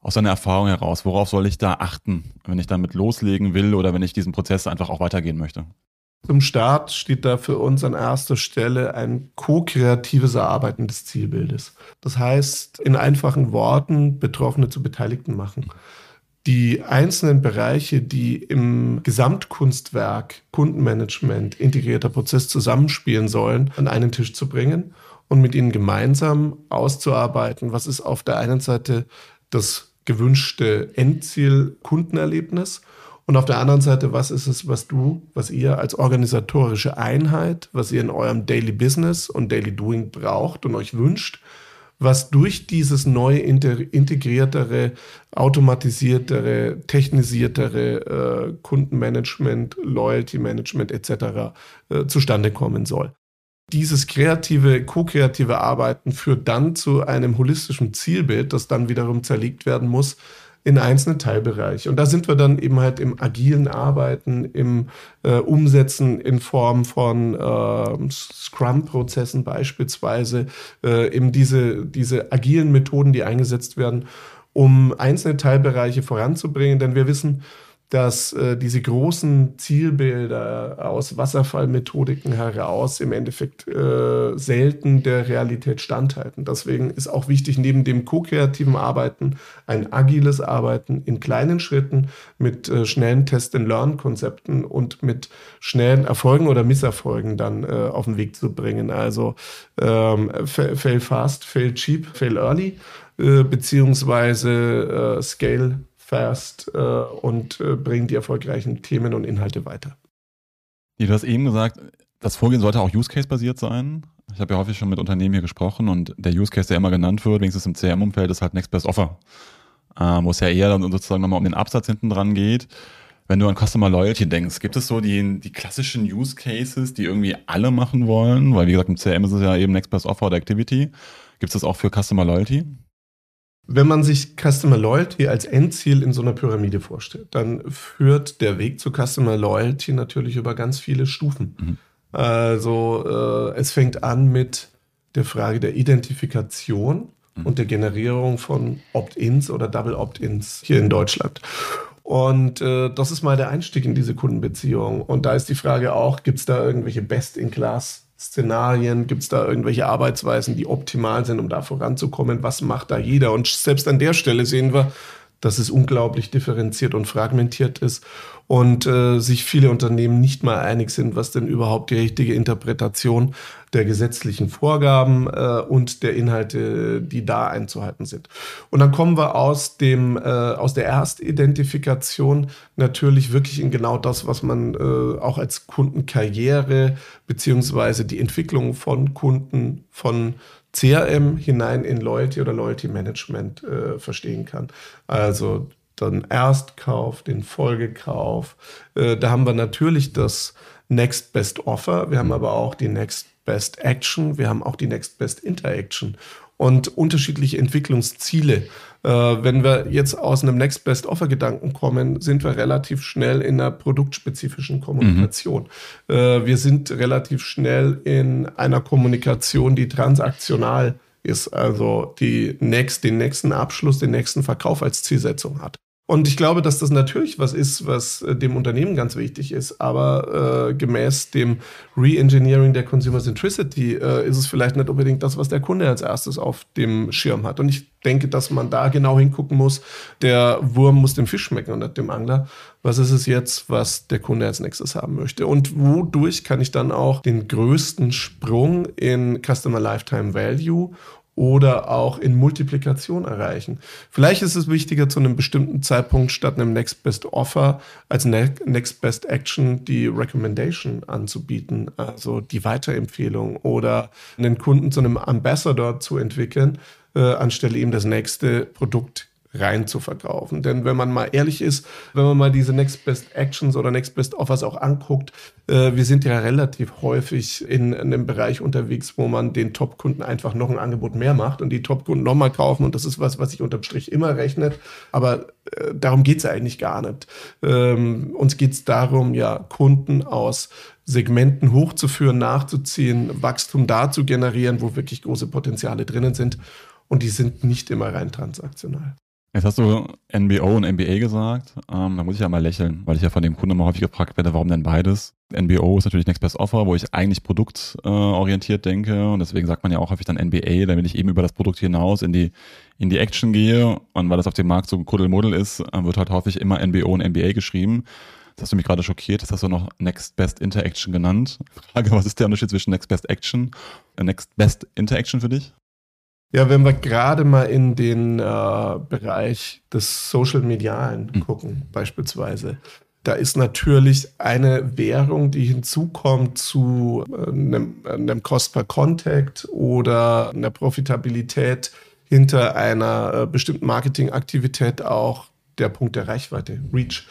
Aus deiner Erfahrung heraus, worauf soll ich da achten, wenn ich damit loslegen will oder wenn ich diesen Prozess einfach auch weitergehen möchte? Zum Start steht da für uns an erster Stelle ein ko-kreatives Erarbeiten des Zielbildes. Das heißt, in einfachen Worten Betroffene zu Beteiligten machen. Die einzelnen Bereiche, die im Gesamtkunstwerk Kundenmanagement, integrierter Prozess zusammenspielen sollen, an einen Tisch zu bringen und mit ihnen gemeinsam auszuarbeiten, was ist auf der einen Seite das gewünschte Endziel Kundenerlebnis und auf der anderen Seite, was ist es, was du, was ihr als organisatorische Einheit, was ihr in eurem Daily Business und Daily Doing braucht und euch wünscht, was durch dieses neue integriertere, automatisiertere, technisiertere äh, Kundenmanagement, Loyalty Management etc. Äh, zustande kommen soll. Dieses kreative, ko-kreative Arbeiten führt dann zu einem holistischen Zielbild, das dann wiederum zerlegt werden muss in einzelne Teilbereiche. Und da sind wir dann eben halt im agilen Arbeiten, im äh, Umsetzen in Form von äh, Scrum-Prozessen beispielsweise, äh, eben diese, diese agilen Methoden, die eingesetzt werden, um einzelne Teilbereiche voranzubringen. Denn wir wissen, dass äh, diese großen Zielbilder aus Wasserfallmethodiken heraus im Endeffekt äh, selten der Realität standhalten. Deswegen ist auch wichtig, neben dem ko-kreativen Arbeiten ein agiles Arbeiten in kleinen Schritten mit äh, schnellen Test-and-Learn-Konzepten und mit schnellen Erfolgen oder Misserfolgen dann äh, auf den Weg zu bringen. Also ähm, fail fast, fail cheap, fail early, äh, beziehungsweise äh, scale fast äh, und äh, bringen die erfolgreichen Themen und Inhalte weiter. Du hast eben gesagt, das Vorgehen sollte auch Use Case basiert sein. Ich habe ja häufig schon mit Unternehmen hier gesprochen und der Use Case, der immer genannt wird, wenigstens im CRM-Umfeld, ist halt Next Best Offer. Äh, wo es ja eher dann sozusagen nochmal um den Absatz hinten dran geht. Wenn du an Customer Loyalty denkst, gibt es so die, die klassischen Use Cases, die irgendwie alle machen wollen? Weil wie gesagt, im CRM ist es ja eben Next Best Offer oder Activity. Gibt es das auch für Customer Loyalty? Wenn man sich Customer Loyalty als Endziel in so einer Pyramide vorstellt, dann führt der Weg zu Customer Loyalty natürlich über ganz viele Stufen. Mhm. Also äh, es fängt an mit der Frage der Identifikation mhm. und der Generierung von Opt-ins oder Double Opt-ins hier in Deutschland. Und äh, das ist mal der Einstieg in diese Kundenbeziehung. Und da ist die Frage auch, gibt es da irgendwelche Best-in-Class Szenarien? Gibt es da irgendwelche Arbeitsweisen, die optimal sind, um da voranzukommen? Was macht da jeder? Und selbst an der Stelle sehen wir, dass es unglaublich differenziert und fragmentiert ist und äh, sich viele Unternehmen nicht mal einig sind, was denn überhaupt die richtige Interpretation der gesetzlichen Vorgaben äh, und der Inhalte, die da einzuhalten sind. Und dann kommen wir aus dem äh, aus der Erstidentifikation natürlich wirklich in genau das, was man äh, auch als Kundenkarriere beziehungsweise die Entwicklung von Kunden von CRM hinein in Loyalty oder Loyalty Management äh, verstehen kann. Also dann Erstkauf, den Folgekauf. Äh, da haben wir natürlich das Next Best Offer, wir haben aber auch die Next Best Action, wir haben auch die Next Best Interaction und unterschiedliche Entwicklungsziele. Äh, wenn wir jetzt aus einem Next Best Offer Gedanken kommen, sind wir relativ schnell in einer produktspezifischen Kommunikation. Mhm. Äh, wir sind relativ schnell in einer Kommunikation, die transaktional ist, also die next, den nächsten Abschluss, den nächsten Verkauf als Zielsetzung hat. Und ich glaube, dass das natürlich was ist, was äh, dem Unternehmen ganz wichtig ist. Aber äh, gemäß dem Re-Engineering der Consumer Centricity äh, ist es vielleicht nicht unbedingt das, was der Kunde als erstes auf dem Schirm hat. Und ich denke, dass man da genau hingucken muss. Der Wurm muss dem Fisch schmecken und nicht dem Angler. Was ist es jetzt, was der Kunde als nächstes haben möchte? Und wodurch kann ich dann auch den größten Sprung in Customer Lifetime Value oder auch in Multiplikation erreichen. Vielleicht ist es wichtiger, zu einem bestimmten Zeitpunkt statt einem Next Best Offer als Next Best Action die Recommendation anzubieten, also die Weiterempfehlung oder einen Kunden zu einem Ambassador zu entwickeln, äh, anstelle ihm das nächste Produkt rein zu verkaufen. Denn wenn man mal ehrlich ist, wenn man mal diese Next Best Actions oder Next Best Offers auch anguckt, äh, wir sind ja relativ häufig in, in einem Bereich unterwegs, wo man den Top-Kunden einfach noch ein Angebot mehr macht und die Top-Kunden nochmal kaufen. Und das ist was, was sich unterm Strich immer rechnet. Aber äh, darum geht's eigentlich gar nicht. Ähm, uns geht's darum, ja, Kunden aus Segmenten hochzuführen, nachzuziehen, Wachstum da zu generieren, wo wirklich große Potenziale drinnen sind. Und die sind nicht immer rein transaktional. Jetzt hast du NBO und MBA gesagt. Ähm, da muss ich ja mal lächeln, weil ich ja von dem Kunden immer häufig gefragt werde, warum denn beides? NBO ist natürlich Next Best Offer, wo ich eigentlich produktorientiert äh, denke und deswegen sagt man ja auch häufig dann NBA, damit ich eben über das Produkt hinaus in die in die Action gehe und weil das auf dem Markt so ein Kuddelmuddel ist, äh, wird halt häufig immer NBO und NBA geschrieben. Das hast du mich gerade schockiert, das hast du noch Next Best Interaction genannt. Frage, was ist der Unterschied zwischen Next Best Action und Next Best Interaction für dich? Ja, wenn wir gerade mal in den äh, Bereich des Social Medialen mhm. gucken, beispielsweise, da ist natürlich eine Währung, die hinzukommt zu äh, einem, einem Cost per Contact oder einer Profitabilität hinter einer äh, bestimmten Marketingaktivität auch der Punkt der Reichweite, Reach.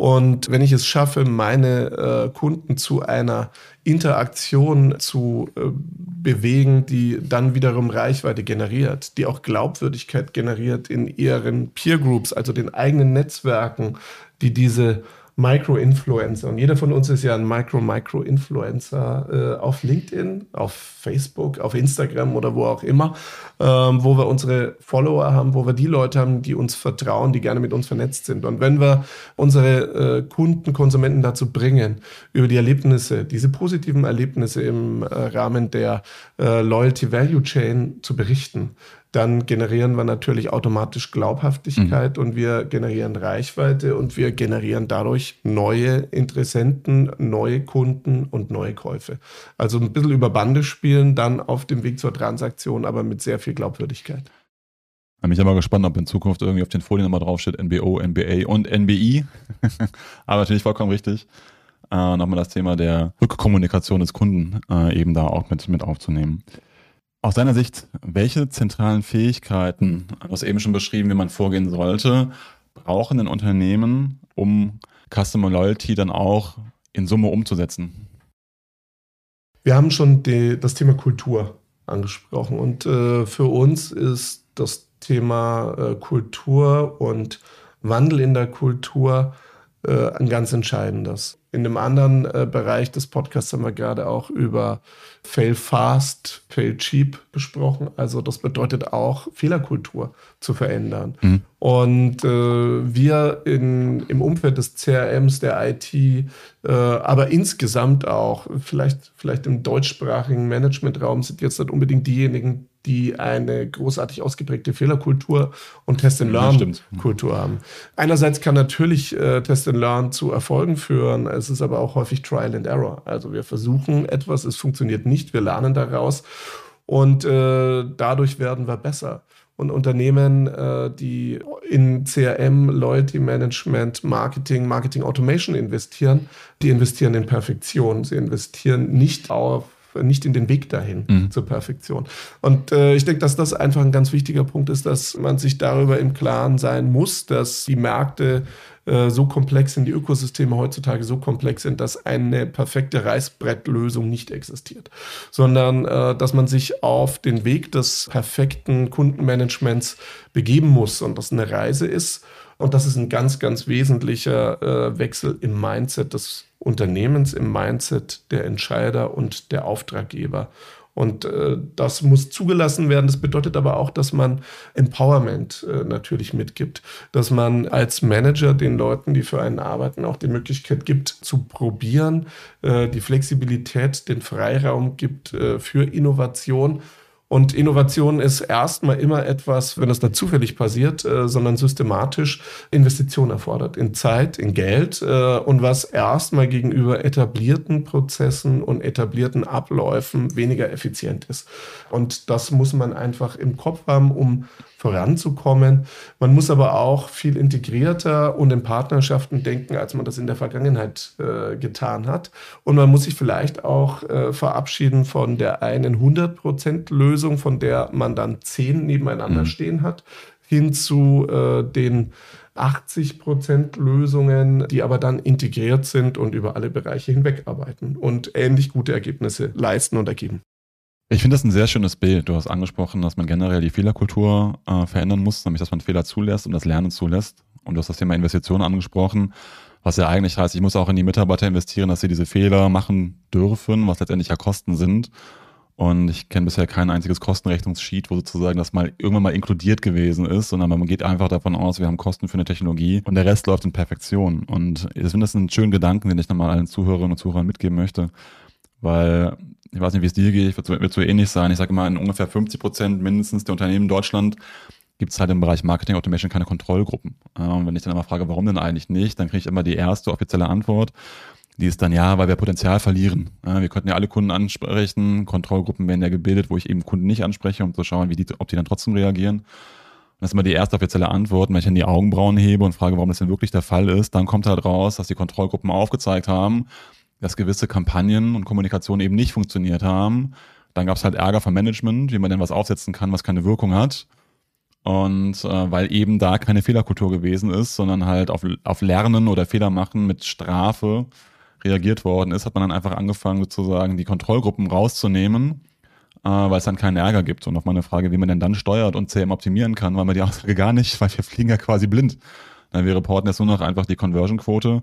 Und wenn ich es schaffe, meine äh, Kunden zu einer Interaktion zu äh, bewegen, die dann wiederum Reichweite generiert, die auch Glaubwürdigkeit generiert in ihren Peer Groups, also den eigenen Netzwerken, die diese Micro-Influencer. Und jeder von uns ist ja ein Micro-Micro-Influencer äh, auf LinkedIn, auf Facebook, auf Instagram oder wo auch immer, ähm, wo wir unsere Follower haben, wo wir die Leute haben, die uns vertrauen, die gerne mit uns vernetzt sind. Und wenn wir unsere äh, Kunden, Konsumenten dazu bringen, über die Erlebnisse, diese positiven Erlebnisse im äh, Rahmen der äh, Loyalty Value Chain zu berichten, dann generieren wir natürlich automatisch Glaubhaftigkeit mhm. und wir generieren Reichweite und wir generieren dadurch neue Interessenten, neue Kunden und neue Käufe. Also ein bisschen über Bande spielen, dann auf dem Weg zur Transaktion, aber mit sehr viel Glaubwürdigkeit. Ich bin aber gespannt, ob in Zukunft irgendwie auf den Folien nochmal draufsteht NBO, NBA und NBI. aber natürlich vollkommen richtig. Äh, nochmal das Thema der Rückkommunikation des Kunden äh, eben da auch mit, mit aufzunehmen. Aus deiner Sicht, welche zentralen Fähigkeiten, du hast eben schon beschrieben, wie man vorgehen sollte, brauchen denn Unternehmen, um Customer Loyalty dann auch in Summe umzusetzen? Wir haben schon die, das Thema Kultur angesprochen und äh, für uns ist das Thema äh, Kultur und Wandel in der Kultur äh, ein ganz entscheidendes. In dem anderen äh, Bereich des Podcasts haben wir gerade auch über Fail Fast, Fail Cheap besprochen. Also das bedeutet auch Fehlerkultur zu verändern. Mhm. Und äh, wir in, im Umfeld des CRMs, der IT, äh, aber insgesamt auch, vielleicht, vielleicht im deutschsprachigen Managementraum sind jetzt nicht unbedingt diejenigen, die eine großartig ausgeprägte Fehlerkultur und Test-and-Learn-Kultur haben. Einerseits kann natürlich äh, Test-and-Learn zu Erfolgen führen, es ist aber auch häufig Trial and Error. Also wir versuchen etwas, es funktioniert nicht, wir lernen daraus und äh, dadurch werden wir besser. Und Unternehmen, äh, die in CRM, Loyalty Management, Marketing, Marketing Automation investieren, die investieren in Perfektion. Sie investieren nicht auf nicht in den Weg dahin mhm. zur Perfektion. Und äh, ich denke, dass das einfach ein ganz wichtiger Punkt ist, dass man sich darüber im Klaren sein muss, dass die Märkte äh, so komplex sind, die Ökosysteme heutzutage so komplex sind, dass eine perfekte Reißbrettlösung nicht existiert, sondern äh, dass man sich auf den Weg des perfekten Kundenmanagements begeben muss und das eine Reise ist. Und das ist ein ganz, ganz wesentlicher äh, Wechsel im Mindset des Unternehmens, im Mindset der Entscheider und der Auftraggeber. Und äh, das muss zugelassen werden. Das bedeutet aber auch, dass man Empowerment äh, natürlich mitgibt, dass man als Manager den Leuten, die für einen arbeiten, auch die Möglichkeit gibt zu probieren, äh, die Flexibilität, den Freiraum gibt äh, für Innovation und Innovation ist erstmal immer etwas, wenn es da zufällig passiert, äh, sondern systematisch Investitionen erfordert in Zeit, in Geld äh, und was erstmal gegenüber etablierten Prozessen und etablierten Abläufen weniger effizient ist. Und das muss man einfach im Kopf haben, um voranzukommen. Man muss aber auch viel integrierter und in Partnerschaften denken, als man das in der Vergangenheit äh, getan hat. Und man muss sich vielleicht auch äh, verabschieden von der einen 100%-Lösung, von der man dann zehn nebeneinander mhm. stehen hat, hin zu äh, den 80% Lösungen, die aber dann integriert sind und über alle Bereiche hinweg arbeiten und ähnlich gute Ergebnisse leisten und ergeben. Ich finde das ein sehr schönes Bild. Du hast angesprochen, dass man generell die Fehlerkultur äh, verändern muss, nämlich dass man Fehler zulässt und das Lernen zulässt. Und du hast das Thema Investitionen angesprochen, was ja eigentlich heißt, ich muss auch in die Mitarbeiter investieren, dass sie diese Fehler machen dürfen, was letztendlich ja Kosten sind. Und ich kenne bisher kein einziges Kostenrechnungssheet, wo sozusagen das mal irgendwann mal inkludiert gewesen ist, sondern man geht einfach davon aus, wir haben Kosten für eine Technologie und der Rest läuft in Perfektion. Und ich finde das einen schönen Gedanken, den ich nochmal allen Zuhörerinnen und Zuhörern mitgeben möchte, weil ich weiß nicht, wie es dir geht, wird, wird so ähnlich sein. Ich sage mal, in ungefähr 50 Prozent mindestens der Unternehmen in Deutschland gibt es halt im Bereich Marketing Automation keine Kontrollgruppen. Und wenn ich dann immer frage, warum denn eigentlich nicht, dann kriege ich immer die erste offizielle Antwort die ist dann ja, weil wir Potenzial verlieren. Wir könnten ja alle Kunden ansprechen, Kontrollgruppen werden ja gebildet, wo ich eben Kunden nicht anspreche, um zu schauen, wie die, ob die dann trotzdem reagieren. Und das ist immer die erste offizielle Antwort, wenn ich dann die Augenbrauen hebe und frage, warum das denn wirklich der Fall ist, dann kommt halt raus, dass die Kontrollgruppen aufgezeigt haben, dass gewisse Kampagnen und Kommunikation eben nicht funktioniert haben. Dann gab es halt Ärger vom Management, wie man denn was aufsetzen kann, was keine Wirkung hat. Und äh, weil eben da keine Fehlerkultur gewesen ist, sondern halt auf, auf Lernen oder Fehler machen mit Strafe reagiert worden ist, hat man dann einfach angefangen, sozusagen die Kontrollgruppen rauszunehmen, äh, weil es dann keinen Ärger gibt. Und auf meine Frage, wie man denn dann steuert und CM optimieren kann, war mir die Aussage gar nicht, weil wir fliegen ja quasi blind. Dann wir reporten jetzt nur noch einfach die Conversion-Quote,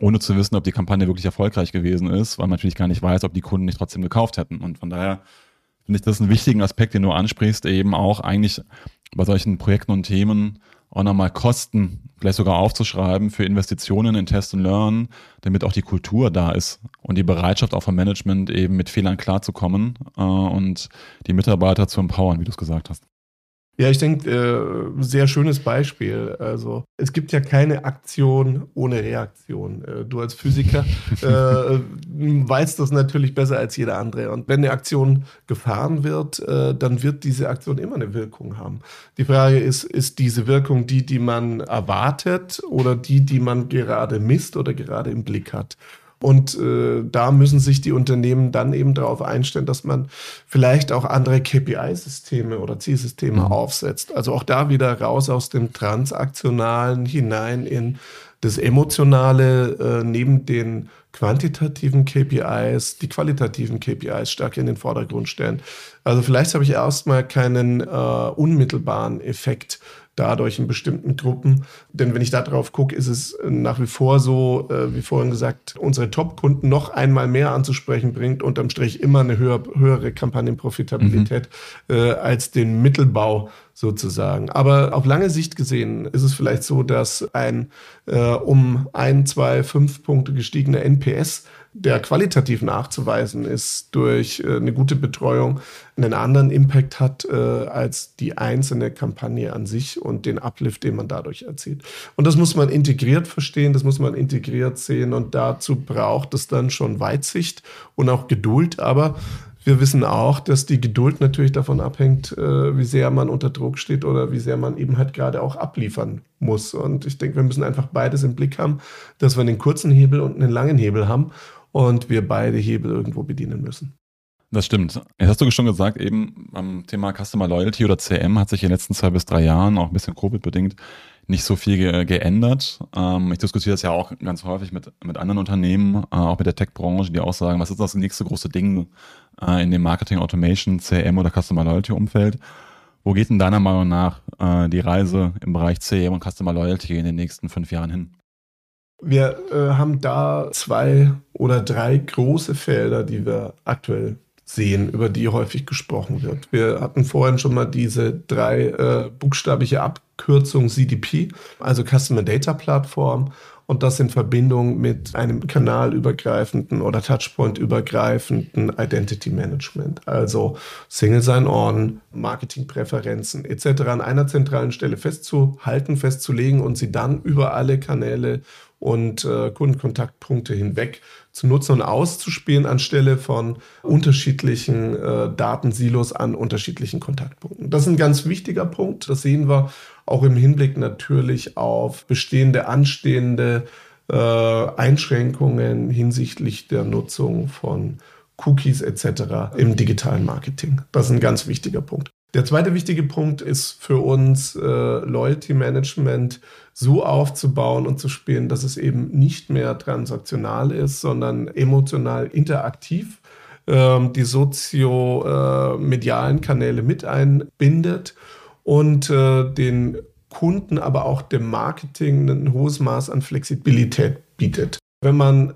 ohne zu wissen, ob die Kampagne wirklich erfolgreich gewesen ist, weil man natürlich gar nicht weiß, ob die Kunden nicht trotzdem gekauft hätten. Und von daher finde ich das einen wichtigen Aspekt, den du ansprichst, eben auch eigentlich bei solchen Projekten und Themen auch nochmal Kosten vielleicht sogar aufzuschreiben für Investitionen in Test and Learn, damit auch die Kultur da ist und die Bereitschaft auch vom Management eben mit Fehlern klarzukommen äh, und die Mitarbeiter zu empowern, wie du es gesagt hast. Ja, ich denke, äh, sehr schönes Beispiel. Also es gibt ja keine Aktion ohne Reaktion. Äh, du als Physiker äh, weißt das natürlich besser als jeder andere. Und wenn eine Aktion gefahren wird, äh, dann wird diese Aktion immer eine Wirkung haben. Die Frage ist, ist diese Wirkung die, die man erwartet oder die, die man gerade misst oder gerade im Blick hat? Und äh, da müssen sich die Unternehmen dann eben darauf einstellen, dass man vielleicht auch andere KPI-Systeme oder Zielsysteme mhm. aufsetzt. Also auch da wieder raus aus dem Transaktionalen hinein in das Emotionale, äh, neben den quantitativen KPIs, die qualitativen KPIs stark in den Vordergrund stellen. Also vielleicht habe ich erstmal keinen äh, unmittelbaren Effekt dadurch in bestimmten Gruppen. Denn wenn ich da drauf gucke, ist es nach wie vor so, äh, wie vorhin gesagt, unsere Top-Kunden noch einmal mehr anzusprechen bringt, unterm Strich immer eine höher, höhere Kampagnenprofitabilität mhm. äh, als den Mittelbau sozusagen. Aber auf lange Sicht gesehen ist es vielleicht so, dass ein äh, um ein, zwei, fünf Punkte gestiegener NPS der qualitativ nachzuweisen ist durch äh, eine gute Betreuung, einen anderen Impact hat äh, als die einzelne Kampagne an sich und den Uplift, den man dadurch erzielt. Und das muss man integriert verstehen, das muss man integriert sehen und dazu braucht es dann schon Weitsicht und auch Geduld, aber wir wissen auch, dass die Geduld natürlich davon abhängt, äh, wie sehr man unter Druck steht oder wie sehr man eben halt gerade auch abliefern muss. Und ich denke, wir müssen einfach beides im Blick haben, dass wir einen kurzen Hebel und einen langen Hebel haben und wir beide Hebel irgendwo bedienen müssen. Das stimmt. Jetzt hast du schon gesagt, eben beim Thema Customer Loyalty oder CM hat sich in den letzten zwei bis drei Jahren, auch ein bisschen Covid-bedingt, nicht so viel ge geändert. Ähm, ich diskutiere das ja auch ganz häufig mit, mit anderen Unternehmen, äh, auch mit der Tech-Branche, die auch sagen, was ist das nächste große Ding äh, in dem Marketing Automation, CM oder Customer Loyalty Umfeld? Wo geht denn deiner Meinung nach äh, die Reise im Bereich CM und Customer Loyalty in den nächsten fünf Jahren hin? Wir äh, haben da zwei oder drei große Felder, die wir aktuell sehen, über die häufig gesprochen wird. Wir hatten vorhin schon mal diese drei äh, buchstabliche Abkürzung CDP, also Customer Data Plattform und das in Verbindung mit einem kanalübergreifenden oder Touchpoint-übergreifenden Identity Management, also Single Sign-On, Marketingpräferenzen etc. an einer zentralen Stelle festzuhalten, festzulegen und sie dann über alle Kanäle und äh, Kundenkontaktpunkte hinweg zu nutzen und auszuspielen anstelle von unterschiedlichen äh, Datensilos an unterschiedlichen Kontaktpunkten. Das ist ein ganz wichtiger Punkt. Das sehen wir auch im Hinblick natürlich auf bestehende, anstehende äh, Einschränkungen hinsichtlich der Nutzung von Cookies etc. im digitalen Marketing. Das ist ein ganz wichtiger Punkt. Der zweite wichtige Punkt ist für uns äh, Loyalty Management so aufzubauen und zu spielen, dass es eben nicht mehr transaktional ist, sondern emotional interaktiv, äh, die sozio-medialen Kanäle mit einbindet und äh, den Kunden, aber auch dem Marketing ein hohes Maß an Flexibilität bietet. Wenn man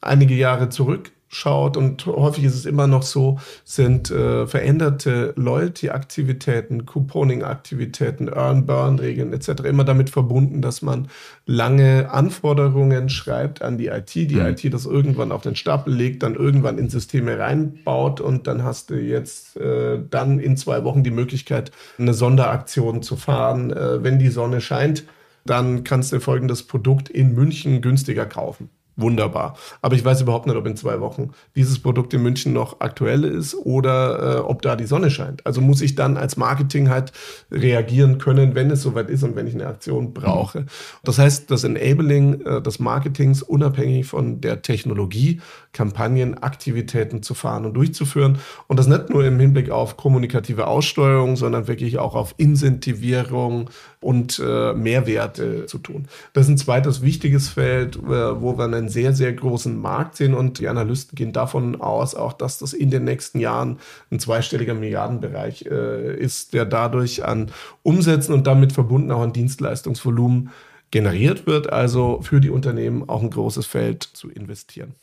einige Jahre zurück schaut, und häufig ist es immer noch so, sind äh, veränderte Loyalty-Aktivitäten, Couponing-Aktivitäten, Earn-Burn-Regeln etc. immer damit verbunden, dass man lange Anforderungen schreibt an die IT, die mhm. IT das irgendwann auf den Stapel legt, dann irgendwann in Systeme reinbaut und dann hast du jetzt äh, dann in zwei Wochen die Möglichkeit, eine Sonderaktion zu fahren, äh, wenn die Sonne scheint dann kannst du folgendes Produkt in München günstiger kaufen wunderbar. Aber ich weiß überhaupt nicht, ob in zwei Wochen dieses Produkt in München noch aktuell ist oder äh, ob da die Sonne scheint. Also muss ich dann als Marketing halt reagieren können, wenn es soweit ist und wenn ich eine Aktion brauche. Das heißt, das Enabling äh, des Marketings unabhängig von der Technologie, Kampagnen, Aktivitäten zu fahren und durchzuführen. Und das nicht nur im Hinblick auf kommunikative Aussteuerung, sondern wirklich auch auf Incentivierung und äh, Mehrwerte zu tun. Das ist ein zweites wichtiges Feld, äh, wo wir einen sehr, sehr großen Markt sehen und die Analysten gehen davon aus, auch dass das in den nächsten Jahren ein zweistelliger Milliardenbereich äh, ist, der dadurch an Umsätzen und damit verbunden auch an Dienstleistungsvolumen generiert wird, also für die Unternehmen auch ein großes Feld zu investieren.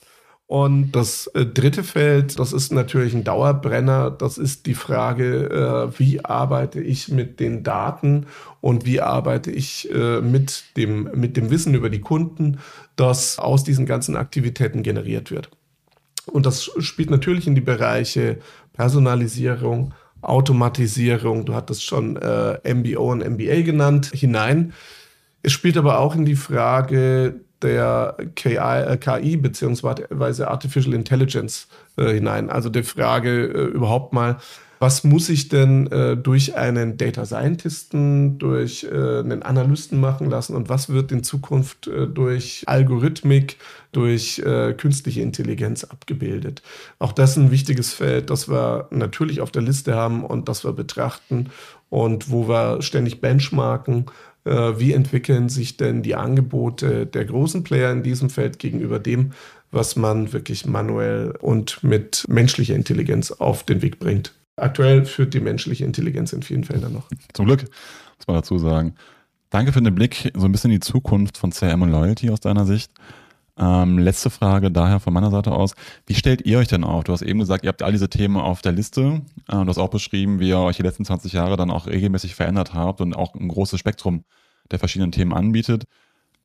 Und das äh, dritte Feld, das ist natürlich ein Dauerbrenner, das ist die Frage, äh, wie arbeite ich mit den Daten und wie arbeite ich äh, mit, dem, mit dem Wissen über die Kunden, das aus diesen ganzen Aktivitäten generiert wird. Und das spielt natürlich in die Bereiche Personalisierung, Automatisierung, du hattest schon MBO und MBA genannt, hinein. Es spielt aber auch in die Frage der KI, äh, KI beziehungsweise Artificial Intelligence äh, hinein. Also die Frage äh, überhaupt mal, was muss ich denn äh, durch einen Data Scientisten, durch äh, einen Analysten machen lassen und was wird in Zukunft äh, durch Algorithmik, durch künstliche Intelligenz abgebildet. Auch das ist ein wichtiges Feld, das wir natürlich auf der Liste haben und das wir betrachten und wo wir ständig benchmarken wie entwickeln sich denn die Angebote der großen Player in diesem Feld gegenüber dem, was man wirklich manuell und mit menschlicher Intelligenz auf den Weg bringt. Aktuell führt die menschliche Intelligenz in vielen Feldern noch. Zum Glück, muss man dazu sagen. Danke für den Blick so ein bisschen in die Zukunft von CRM und Loyalty aus deiner Sicht. Ähm, letzte Frage daher von meiner Seite aus. Wie stellt ihr euch denn auf? Du hast eben gesagt, ihr habt all diese Themen auf der Liste. Äh, du hast auch beschrieben, wie ihr euch die letzten 20 Jahre dann auch regelmäßig verändert habt und auch ein großes Spektrum der verschiedenen Themen anbietet.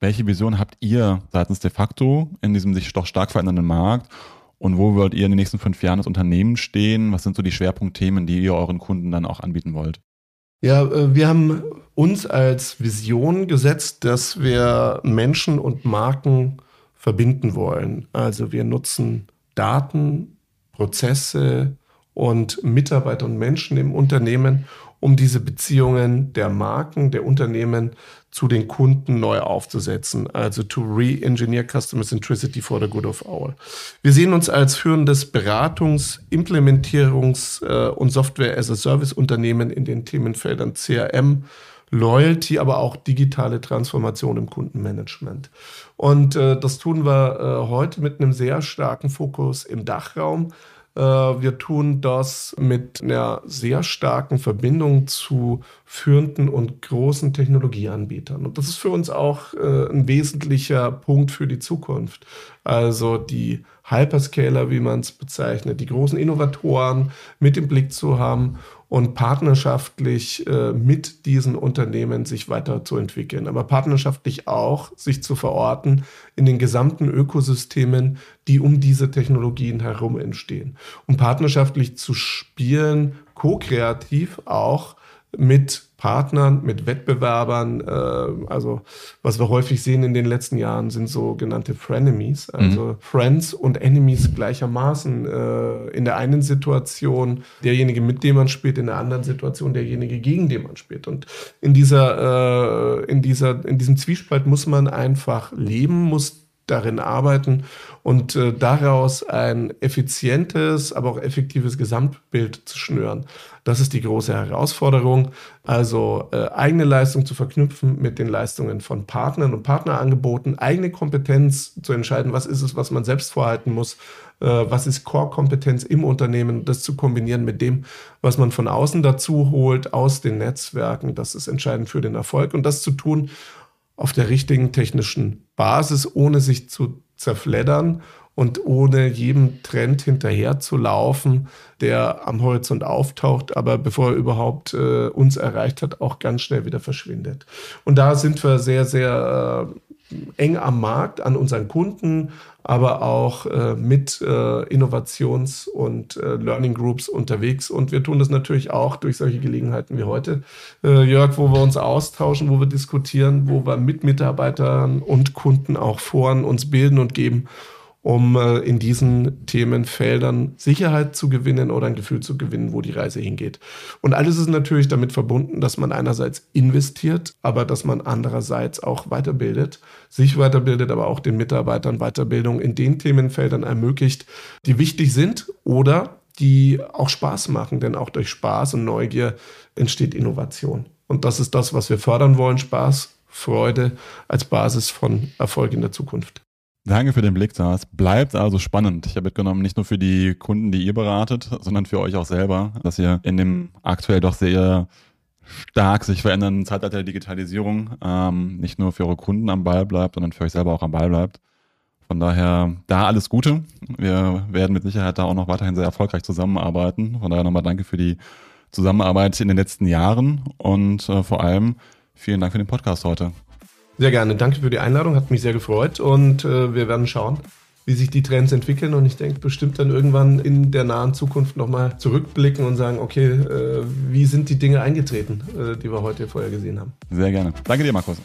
Welche Vision habt ihr seitens de facto in diesem sich doch stark verändernden Markt? Und wo wollt ihr in den nächsten fünf Jahren als Unternehmen stehen? Was sind so die Schwerpunktthemen, die ihr euren Kunden dann auch anbieten wollt? Ja, äh, wir haben uns als Vision gesetzt, dass wir Menschen und Marken verbinden wollen. Also wir nutzen Daten, Prozesse und Mitarbeiter und Menschen im Unternehmen, um diese Beziehungen der Marken, der Unternehmen zu den Kunden neu aufzusetzen. Also to re-engineer Customer Centricity for the good of all. Wir sehen uns als führendes Beratungs-, Implementierungs- äh, und Software-as-a-Service-Unternehmen in den Themenfeldern CRM, Loyalty, aber auch digitale Transformation im Kundenmanagement. Und äh, das tun wir äh, heute mit einem sehr starken Fokus im Dachraum. Äh, wir tun das mit einer sehr starken Verbindung zu führenden und großen Technologieanbietern. Und das ist für uns auch äh, ein wesentlicher Punkt für die Zukunft. Also die Hyperscaler, wie man es bezeichnet, die großen Innovatoren mit im Blick zu haben und partnerschaftlich äh, mit diesen Unternehmen sich weiterzuentwickeln, aber partnerschaftlich auch sich zu verorten in den gesamten Ökosystemen, die um diese Technologien herum entstehen. Um partnerschaftlich zu spielen, ko-kreativ auch mit Partnern, mit Wettbewerbern. Äh, also was wir häufig sehen in den letzten Jahren sind sogenannte Frenemies, also mhm. Friends und Enemies gleichermaßen. Äh, in der einen Situation derjenige, mit dem man spielt, in der anderen Situation derjenige, gegen den man spielt. Und in dieser, äh, in dieser, in diesem Zwiespalt muss man einfach leben, muss darin arbeiten und äh, daraus ein effizientes, aber auch effektives Gesamtbild zu schnüren. Das ist die große Herausforderung. Also äh, eigene Leistung zu verknüpfen mit den Leistungen von Partnern und Partnerangeboten, eigene Kompetenz zu entscheiden, was ist es, was man selbst vorhalten muss, äh, was ist Core-Kompetenz im Unternehmen, das zu kombinieren mit dem, was man von außen dazu holt, aus den Netzwerken. Das ist entscheidend für den Erfolg und das zu tun auf der richtigen technischen Basis, ohne sich zu zerfleddern und ohne jedem Trend hinterher zu laufen, der am Horizont auftaucht, aber bevor er überhaupt äh, uns erreicht hat, auch ganz schnell wieder verschwindet. Und da sind wir sehr, sehr äh, eng am Markt, an unseren Kunden, aber auch äh, mit äh, Innovations- und äh, Learning Groups unterwegs. Und wir tun das natürlich auch durch solche Gelegenheiten wie heute, äh, Jörg, wo wir uns austauschen, wo wir diskutieren, wo wir mit Mitarbeitern und Kunden auch Foren uns bilden und geben um äh, in diesen Themenfeldern Sicherheit zu gewinnen oder ein Gefühl zu gewinnen, wo die Reise hingeht. Und alles ist natürlich damit verbunden, dass man einerseits investiert, aber dass man andererseits auch weiterbildet, sich weiterbildet, aber auch den Mitarbeitern Weiterbildung in den Themenfeldern ermöglicht, die wichtig sind oder die auch Spaß machen, denn auch durch Spaß und Neugier entsteht Innovation. Und das ist das, was wir fördern wollen, Spaß, Freude als Basis von Erfolg in der Zukunft. Danke für den Blick, da. Es bleibt also spannend. Ich habe mitgenommen, nicht nur für die Kunden, die ihr beratet, sondern für euch auch selber, dass ihr in dem aktuell doch sehr stark sich verändernden Zeitalter der Digitalisierung ähm, nicht nur für eure Kunden am Ball bleibt, sondern für euch selber auch am Ball bleibt. Von daher da alles Gute. Wir werden mit Sicherheit da auch noch weiterhin sehr erfolgreich zusammenarbeiten. Von daher nochmal danke für die Zusammenarbeit in den letzten Jahren und äh, vor allem vielen Dank für den Podcast heute. Sehr gerne. Danke für die Einladung. Hat mich sehr gefreut. Und äh, wir werden schauen, wie sich die Trends entwickeln. Und ich denke, bestimmt dann irgendwann in der nahen Zukunft nochmal zurückblicken und sagen, okay, äh, wie sind die Dinge eingetreten, äh, die wir heute vorher gesehen haben. Sehr gerne. Danke dir, Markus.